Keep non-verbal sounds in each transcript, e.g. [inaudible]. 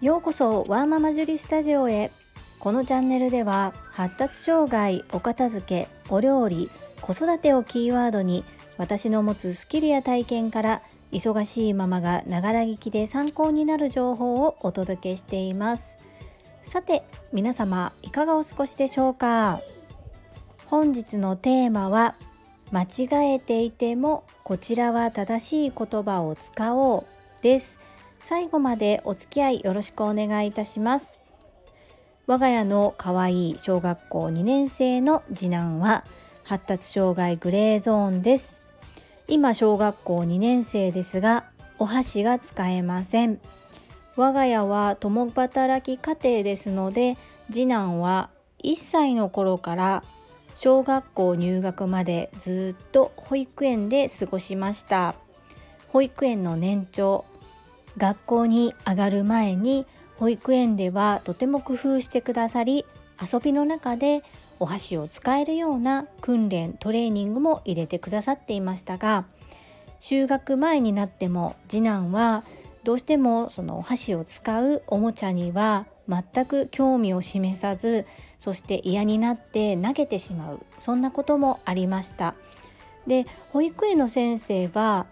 ようこそワーママジュリスタジオへ。このチャンネルでは発達障害お片付けお料理子育てをキーワードに私の持つスキルや体験から忙しいママがながら聞きで参考になる情報をお届けしています。さて皆様いかがお過ごしでしょうか？本日のテーマは間違えていてもこちらは正しい言葉を使おうです。最後までお付き合いよろしくお願いいたします。我が家の可愛い小学校2年生の次男は発達障害グレーゾーンです。今小学校2年生ですがお箸が使えません。我が家は共働き家庭ですので次男は1歳の頃から小学校入学までずっと保育園で過ごしました。保育園の年長学校に上がる前に保育園ではとても工夫してくださり遊びの中でお箸を使えるような訓練トレーニングも入れてくださっていましたが就学前になっても次男はどうしてもそのお箸を使うおもちゃには全く興味を示さずそして嫌になって投げてしまう。そんなこともありました。で保育園の先生は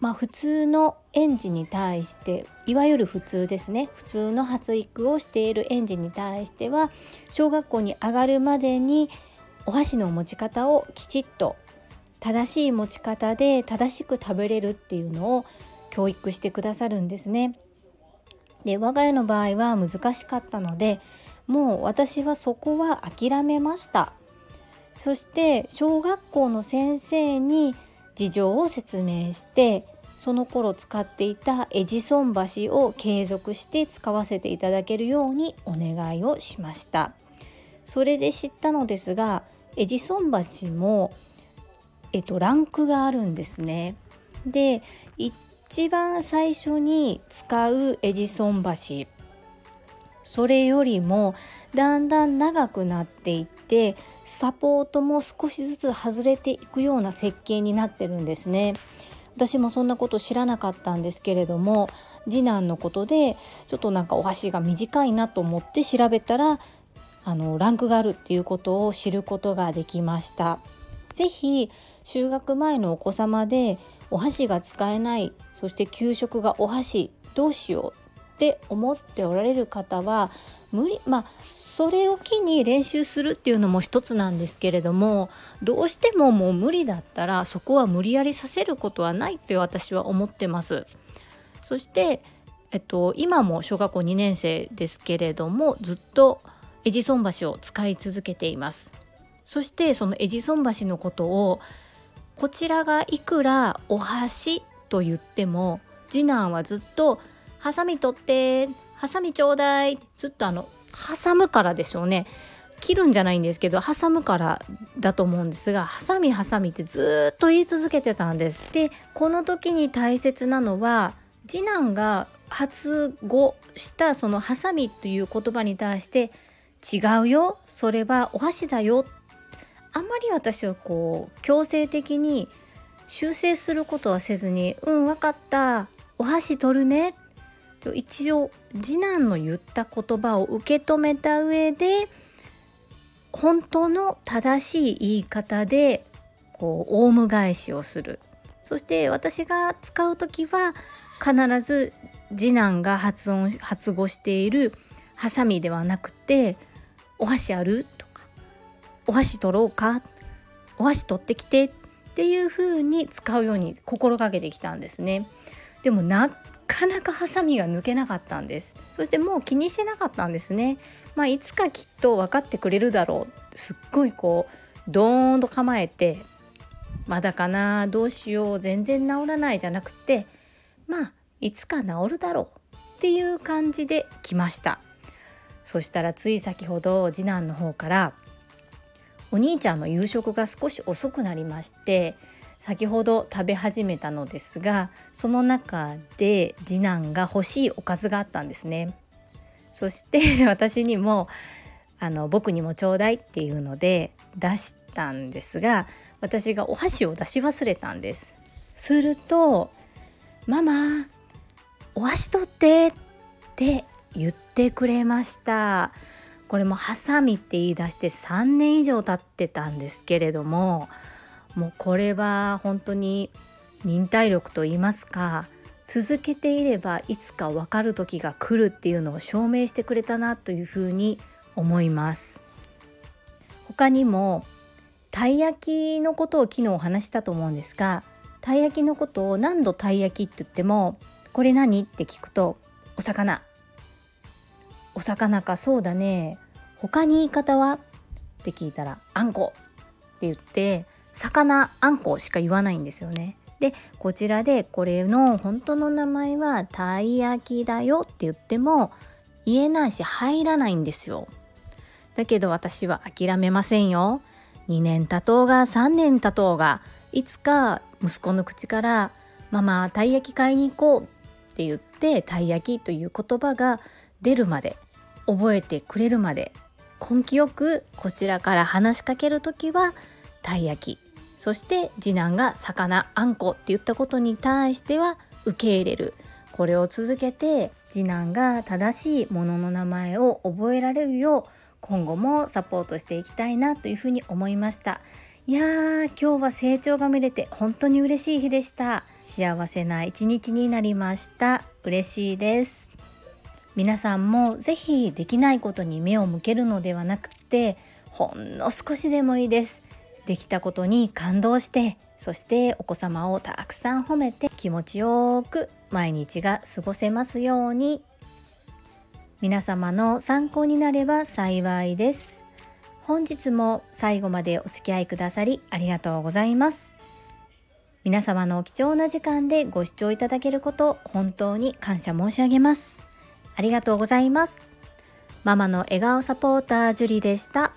まあ、普通の園児に対していわゆる普通ですね。普通の発育をしている園児に対しては小学校に上がるまでにお箸の持ち方をきちっと正しい持ち方で正しく食べれるっていうのを教育してくださるんですね。で我が家の場合は難しかったのでもう私はそこは諦めました。そして小学校の先生に事情を説明してその頃使っていたエジソン橋を継続して使わせていただけるようにお願いをしましたそれで知ったのですがエジソン橋もえっとランクがあるんですねで一一番最初に使うエジソン橋それよりもだんだん長くなっていってサポートも少しずつ外れていくような設計になってるんですね。私もそんなこと知らなかったんですけれども次男のことでちょっとなんかお箸が短いなと思って調べたらあのランクがあるっていうことを知ることができました。是非就学前のお子様でお箸が使えないそして給食がお箸どうしようって思っておられる方は無理まあそれを機に練習するっていうのも一つなんですけれどもどうしてももう無理だったらそこは無理やりさせることはないって私は思ってます。そして、えっと、今も小学校2年生ですけれどもずっとエジソン橋を使い続けています。そしてそのエジソン橋のことをこちらがいくらお箸と言っても次男はずっとハサミ取ってハサミちょうだいずっとあの挟むからでしょうね。切るんじゃないんですけど挟むからだと思うんですがハサミハサミってずっと言い続けてたんです。でこの時に大切なのは次男が発語したそのハサミという言葉に対して違うよそれはお箸だよあんまり私はこう強制的に修正することはせずに「うん分かった。お箸取るね」と一応次男の言った言葉を受け止めた上で本当の正しい言い方でこうオウム返しをする。そして私が使う時は必ず次男が発音発語しているハサミではなくて「お箸ある?」「お箸取ろうか?」「お箸取ってきて」っていう風に使うように心がけてきたんですね。でもなかなかハサミが抜けなかったんです。そしてもう気にしてなかったんですね。まあいつかきっと分かってくれるだろう。すっごいこうドーンと構えてまだかな？どうしよう？全然治らないじゃなくてまあいつか治るだろう。っていう感じで来ました。そしたらつい先ほど次男の方からお兄ちゃんの夕食が少し遅くなりまして先ほど食べ始めたのですがその中で次男が欲しいおかずがあったんですね。そして [laughs] 私にもあの僕にもちょうだいっていうので出したんですが私がお箸を出し忘れたんです。するとママお箸取ってって言ってくれました。これもハサミって言い出して3年以上経ってたんですけれどももうこれは本当に忍耐力と言いますか続けていればいつか分かる時が来るっていうのを証明してくれたなというふうに思います。他にもたい焼きのことを昨日お話したと思うんですがたい焼きのことを何度たい焼きって言ってもこれ何って聞くとお魚。お魚かそうだね。他に言い方は？って聞いたらあんこって言って魚あんこしか言わないんですよね。でこちらでこれの本当の名前はたい焼きだよって言っても言えないし入らないんですよ。だけど私は諦めませんよ。2年経とうが3年経とうがいつか息子の口から「ママたい焼き買いに行こう」って言ってたい焼きという言葉が出るまで覚えてくれるまで。根気よくこちらから話しかける時はたい焼き。そして次男が魚あんこって言ったことに対しては受け入れる。これを続けて次男が正しいものの名前を覚えられるよう今後もサポートしていきたいなというふうに思いました。いやー今日は成長が見れて本当に嬉しい日でした。幸せな一日になりました。嬉しいです。皆さんもぜひできないことに目を向けるのではなくてほんの少しでもいいです。できたことに感動してそしてお子様をたくさん褒めて気持ちよく毎日が過ごせますように。皆様の参考になれば幸いです。本日も最後までお付き合いくださりありがとうございます。皆様の貴重な時間でご視聴いただけること本当に感謝申し上げます。ありがとうございますママの笑顔サポータージュリでした。